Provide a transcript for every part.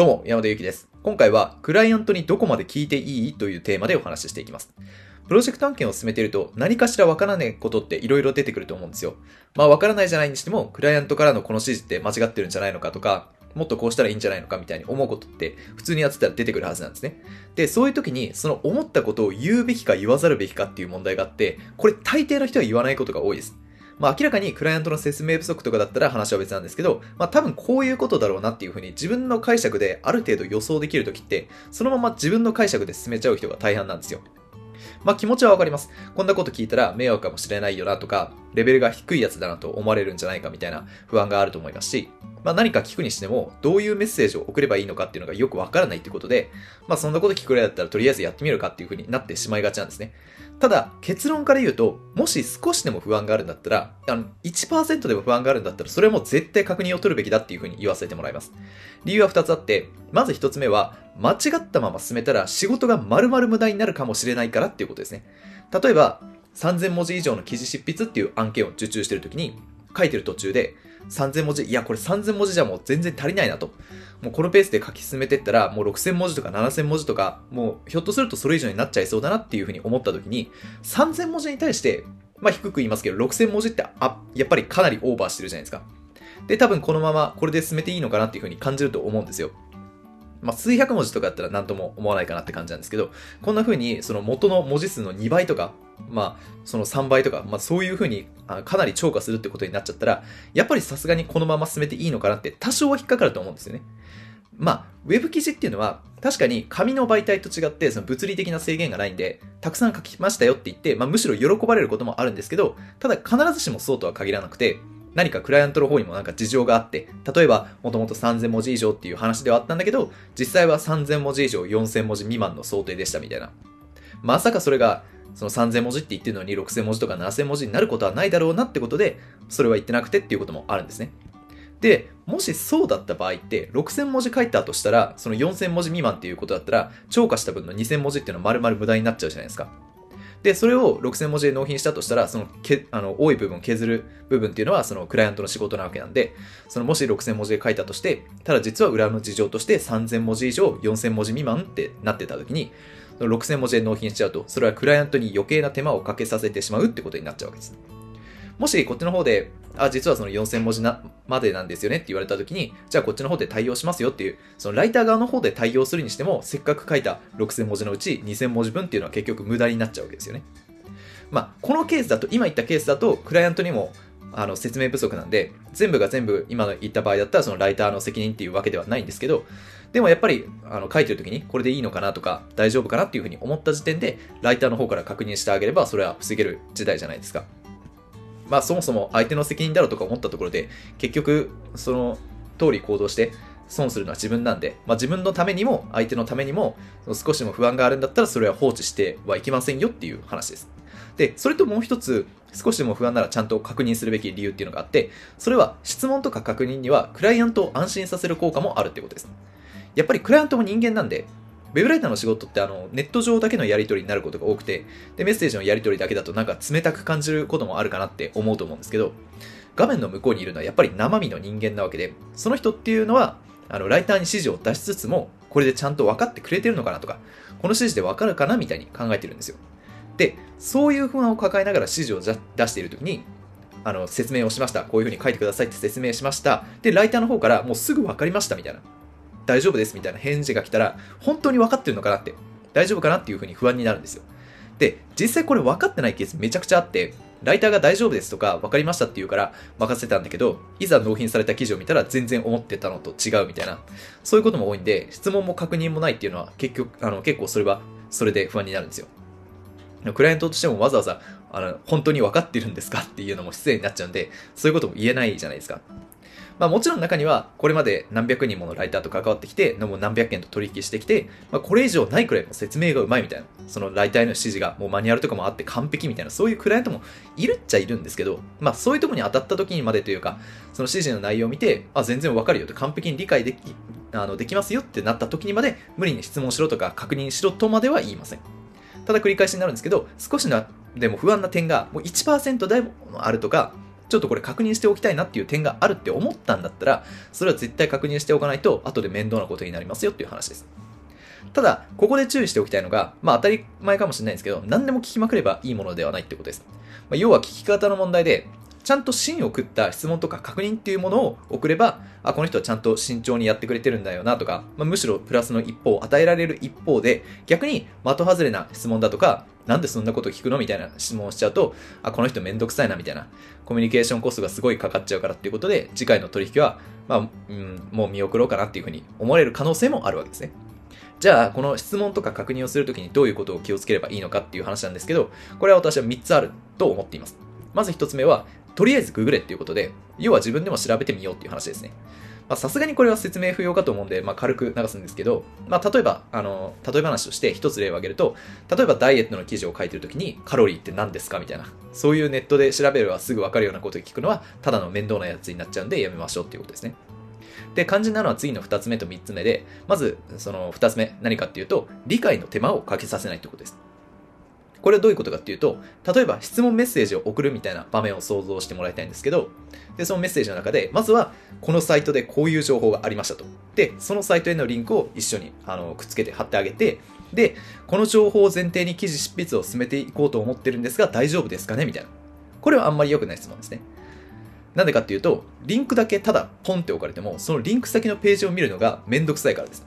どうも、山田ゆきです。今回は、クライアントにどこまで聞いていいというテーマでお話ししていきます。プロジェクト案件を進めていると、何かしらわからないことって色々出てくると思うんですよ。まあ、わからないじゃないにしても、クライアントからのこの指示って間違ってるんじゃないのかとか、もっとこうしたらいいんじゃないのかみたいに思うことって普通にやってたら出てくるはずなんですね。で、そういう時にその思ったことを言うべきか言わざるべきかっていう問題があって、これ大抵の人は言わないことが多いです。まあ明らかにクライアントの説明不足とかだったら話は別なんですけど、まあ多分こういうことだろうなっていうふうに自分の解釈である程度予想できるときって、そのまま自分の解釈で進めちゃう人が大半なんですよ。まあ気持ちはわかります。こんなこと聞いたら迷惑かもしれないよなとか、レベルが低いやつだなと思われるんじゃないかみたいな不安があると思いますし、まあ何か聞くにしても、どういうメッセージを送ればいいのかっていうのがよくわからないってことで、まあそんなこと聞くぐらいだったらとりあえずやってみるかっていうふうになってしまいがちなんですね。ただ、結論から言うと、もし少しでも不安があるんだったら、あの、1%でも不安があるんだったら、それも絶対確認を取るべきだっていうふうに言わせてもらいます。理由は2つあって、まず1つ目は、間違ったまま進めたら仕事が丸々無駄になるかもしれないからっていうことですね。例えば、3000文字以上の記事執筆っていう案件を受注してるときに、書いてる途中で、3000文字、いや、これ3000文字じゃもう全然足りないなと。もうこのペースで書き進めてったら、もう6000文字とか7000文字とか、もうひょっとするとそれ以上になっちゃいそうだなっていうふうに思った時に、3000文字に対して、まあ低く言いますけど、6000文字って、あ、やっぱりかなりオーバーしてるじゃないですか。で、多分このままこれで進めていいのかなっていうふうに感じると思うんですよ。まあ、数百文字とかだったら何とも思わないかなって感じなんですけど、こんな風にその元の文字数の2倍とか、まあ、その3倍とか、まあ、そういう風にかなり超過するってことになっちゃったら、やっぱりさすがにこのまま進めていいのかなって多少は引っかかると思うんですよね。まあ、ウェブ記事っていうのは、確かに紙の媒体と違って、その物理的な制限がないんで、たくさん書きましたよって言って、まあ、むしろ喜ばれることもあるんですけど、ただ必ずしもそうとは限らなくて、何かクライアントの方にもなんか事情があって、例えば、もともと3000文字以上っていう話ではあったんだけど、実際は3000文字以上4000文字未満の想定でしたみたいな。まさかそれが、その3000文字って言ってるのに6000文字とか7000文字になることはないだろうなってことで、それは言ってなくてっていうこともあるんですね。で、もしそうだった場合って、6000文字書いたとしたら、その4000文字未満っていうことだったら、超過した分の2000文字っていうのは丸々無駄になっちゃうじゃないですか。で、それを6000文字で納品したとしたら、そのけあの多い部分削る部分っていうのは、そのクライアントの仕事なわけなんで、そのもし6000文字で書いたとして、ただ実は裏の事情として3000文字以上、4000文字未満ってなってた時に、6000文字で納品しちゃうと、それはクライアントに余計な手間をかけさせてしまうってことになっちゃうわけです。もしこっちの方で、あ、実はその4000文字なまでなんですよねって言われた時に、じゃあこっちの方で対応しますよっていう、そのライター側の方で対応するにしても、せっかく書いた6000文字のうち2000文字分っていうのは結局無駄になっちゃうわけですよね。まあ、このケースだと、今言ったケースだと、クライアントにもあの説明不足なんで、全部が全部今言った場合だったらそのライターの責任っていうわけではないんですけど、でもやっぱりあの書いてる時にこれでいいのかなとか大丈夫かなっていうふうに思った時点で、ライターの方から確認してあげればそれは防げる時代じゃないですか。まあそもそも相手の責任だろうとか思ったところで、結局その通り行動して損するのは自分なんで、まあ、自分のためにも相手のためにも少しでも不安があるんだったらそれは放置してはいけませんよっていう話です。で、それともう一つ少しでも不安ならちゃんと確認するべき理由っていうのがあって、それは質問とか確認にはクライアントを安心させる効果もあるってことです。やっぱりクライアントも人間なんで、ウェブライターの仕事ってあのネット上だけのやり取りになることが多くてで、メッセージのやり取りだけだとなんか冷たく感じることもあるかなって思うと思うんですけど、画面の向こうにいるのはやっぱり生身の人間なわけで、その人っていうのは、あのライターに指示を出しつつも、これでちゃんと分かってくれてるのかなとか、この指示で分かるかなみたいに考えてるんですよ。で、そういう不安を抱えながら指示を出しているときに、あの説明をしました。こういうふうに書いてくださいって説明しました。で、ライターの方からもうすぐ分かりましたみたいな。大丈夫ですみたいな返事が来たら、本当に分かってるのかなって、大丈夫かなっていうふうに不安になるんですよ。で、実際これ分かってないケースめちゃくちゃあって、ライターが大丈夫ですとか分かりましたって言うから任せたんだけど、いざ納品された記事を見たら全然思ってたのと違うみたいな、そういうことも多いんで、質問も確認もないっていうのは結局、あの結構それはそれで不安になるんですよ。クライアントとしてもわざわざあの本当に分かってるんですかっていうのも失礼になっちゃうんで、そういうことも言えないじゃないですか。まあもちろん中には、これまで何百人ものライターと関わってきて、も何百件と取引してきて、まあこれ以上ないくらいも説明がうまいみたいな、そのライターへの指示がもうマニュアルとかもあって完璧みたいな、そういうクライアントもいるっちゃいるんですけど、まあそういうとこに当たった時にまでというか、その指示の内容を見て、あ、全然わかるよと完璧に理解でき、あの、できますよってなった時にまで、無理に質問しろとか確認しろとまでは言いません。ただ繰り返しになるんですけど、少しなでも不安な点がもう1%でもあるとか、ちょっとこれ確認しておきたいなっていう点があるって思ったんだったら、それは絶対確認しておかないと、後で面倒なことになりますよっていう話です。ただ、ここで注意しておきたいのが、まあ当たり前かもしれないんですけど、何でも聞きまくればいいものではないってことです。まあ、要は聞き方の問題で、ちゃんと芯を食った質問とか確認っていうものを送れば、あ、この人はちゃんと慎重にやってくれてるんだよなとか、まあ、むしろプラスの一方を与えられる一方で、逆に的外れな質問だとか、なんでそんなこと聞くのみたいな質問をしちゃうと、あ、この人めんどくさいなみたいな、コミュニケーションコストがすごいかかっちゃうからっていうことで、次回の取引は、まあ、うん、もう見送ろうかなっていうふうに思われる可能性もあるわけですね。じゃあ、この質問とか確認をするときにどういうことを気をつければいいのかっていう話なんですけど、これは私は3つあると思っています。まず1つ目は、とりあえずググれっていうことで、要は自分でも調べてみようっていう話ですね。さすがにこれは説明不要かと思うんで、まあ、軽く流すんですけど、まあ、例えば、あの、例え話として一つ例を挙げると、例えばダイエットの記事を書いてるときに、カロリーって何ですかみたいな、そういうネットで調べればすぐわかるようなことを聞くのは、ただの面倒なやつになっちゃうんでやめましょうっていうことですね。で、肝心なのは次の2つ目と3つ目で、まず、その2つ目、何かっていうと、理解の手間をかけさせないということです。これはどういうことかっていうと、例えば質問メッセージを送るみたいな場面を想像してもらいたいんですけど、で、そのメッセージの中で、まずは、このサイトでこういう情報がありましたと。で、そのサイトへのリンクを一緒にあのくっつけて貼ってあげて、で、この情報を前提に記事執筆を進めていこうと思ってるんですが、大丈夫ですかね？みたいな。これはあんまり良くない質問ですね。なんでかっていうと、リンクだけただポンって置かれても、そのリンク先のページを見るのがめんどくさいからです。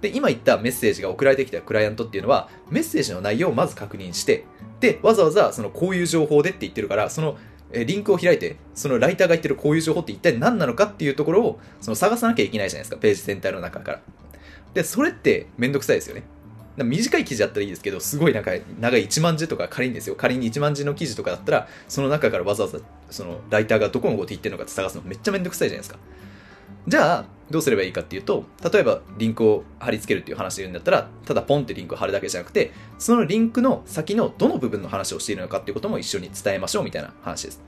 で、今言ったメッセージが送られてきたクライアントっていうのは、メッセージの内容をまず確認して、で、わざわざそのこういう情報でって言ってるから、そのリンクを開いて、そのライターが言ってるこういう情報って一体何なのかっていうところをその探さなきゃいけないじゃないですか、ページ全体の中から。で、それってめんどくさいですよね。短い記事だったらいいですけど、すごいなんか長い1万字とか仮にですよ、仮に1万字の記事とかだったら、その中からわざわざそのライターがどこのこと言ってるのかって探すのめっちゃめんどくさいじゃないですか。じゃあ、どうすればいいかっていうと、例えばリンクを貼り付けるっていう話で言うんだったら、ただポンってリンクを貼るだけじゃなくて、そのリンクの先のどの部分の話をしているのかっていうことも一緒に伝えましょうみたいな話です。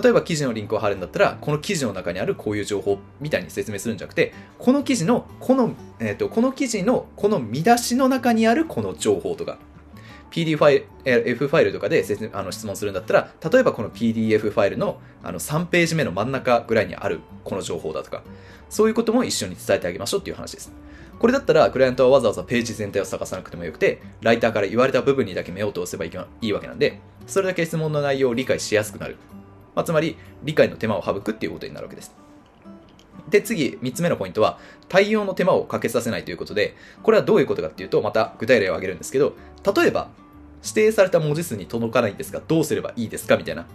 例えば記事のリンクを貼るんだったら、この記事の中にあるこういう情報みたいに説明するんじゃなくて、この記事の、この、えっ、ー、と、この記事のこの見出しの中にあるこの情報とか、PDF ファイル、とかであの質問するんだったら、例えばこの PDF ファイルのあの3ページ目の真ん中ぐらいにあるこの情報だとか、そういうことも一緒に伝えてあげましょうっていう話です。これだったら、クライアントはわざわざページ全体を探さなくてもよくて、ライターから言われた部分にだけ目を通せばいいわけなんで、それだけ質問の内容を理解しやすくなる。まあ、つまり、理解の手間を省くっていうことになるわけです。で、次、3つ目のポイントは、対応の手間をかけさせないということで、これはどういうことかっていうと、また具体例を挙げるんですけど、例えば、指定された文字数に届かないんですが、どうすればいいですかみたいな。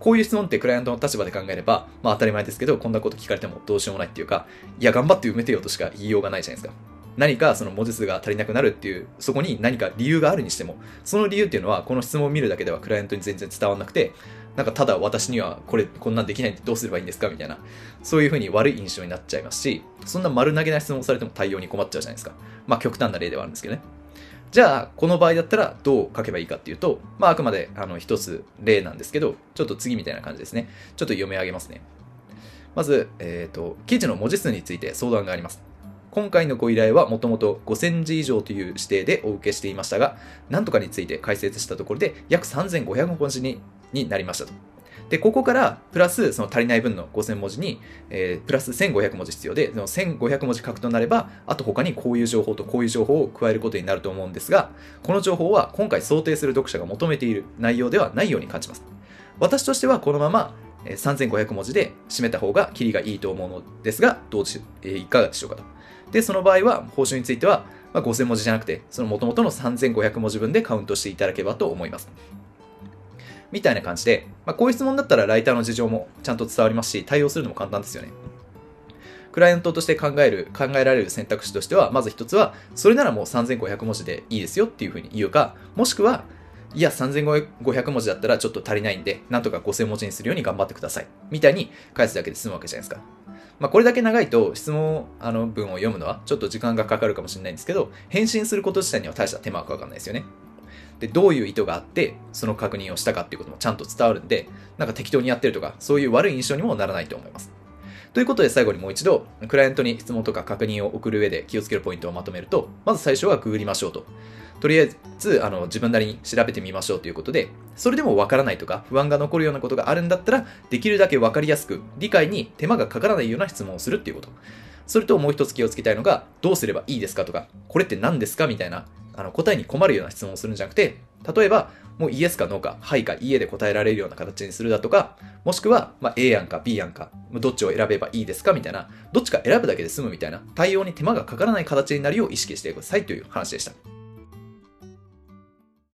こういう質問ってクライアントの立場で考えれば、まあ当たり前ですけど、こんなこと聞かれてもどうしようもないっていうか、いや、頑張って埋めてよとしか言いようがないじゃないですか。何かその文字数が足りなくなるっていう、そこに何か理由があるにしても、その理由っていうのは、この質問を見るだけではクライアントに全然伝わらなくて、なんかただ私にはこれ、こんなんできないんでどうすればいいんですかみたいな、そういうふうに悪い印象になっちゃいますし、そんな丸投げな質問をされても対応に困っちゃうじゃないですか。まあ極端な例ではあるんですけどね。じゃあ、この場合だったらどう書けばいいかっていうと、まあ、あくまであの一つ例なんですけど、ちょっと次みたいな感じですね。ちょっと読み上げますね。まず、えっ、ー、と、記事の文字数について相談があります。今回のご依頼はもともと5000字以上という指定でお受けしていましたが、なんとかについて解説したところで約3500文字にになりましたと。で、ここから、プラス、その足りない分の5000文字に、えー、プラス1500文字必要で、その1500文字書くとなれば、あと他にこういう情報とこういう情報を加えることになると思うんですが、この情報は今回想定する読者が求めている内容ではないように感じます。私としてはこのまま、3500文字で締めた方がキリがいいと思うのですが、どうし、えー、いかがでしょうかと。で、その場合は、報酬については、まあ、5000文字じゃなくて、その元々の3500文字分でカウントしていただければと思います。みたいな感じで、まあ、こういう質問だったらライターの事情もちゃんと伝わりますし、対応するのも簡単ですよね。クライアントとして考える、考えられる選択肢としては、まず一つは、それならもう3500文字でいいですよっていうふうに言うか、もしくは、いや、3500文字だったらちょっと足りないんで、なんとか5000文字にするように頑張ってください。みたいに返すだけで済むわけじゃないですか。まあ、これだけ長いと質問あの文を読むのはちょっと時間がかかるかもしれないんですけど、返信すること自体には大した手間がかかんないですよね。で、どういう意図があって、その確認をしたかっていうこともちゃんと伝わるんで、なんか適当にやってるとか、そういう悪い印象にもならないと思います。ということで最後にもう一度、クライアントに質問とか確認を送る上で気をつけるポイントをまとめると、まず最初はググりましょうと。とりあえず、あの、自分なりに調べてみましょうということで、それでもわからないとか、不安が残るようなことがあるんだったら、できるだけわかりやすく、理解に手間がかからないような質問をするっていうこと。それともう一つ気をつけたいのが、どうすればいいですかとか、これって何ですかみたいな、あの、答えに困るような質問をするんじゃなくて、例えば、もうイエスかノーか、はいかいいえで答えられるような形にするだとか、もしくは、まあ、A 案か B 案か、どっちを選べばいいですかみたいな、どっちか選ぶだけで済むみたいな、対応に手間がかからない形になるよう意識してくださいという話でした。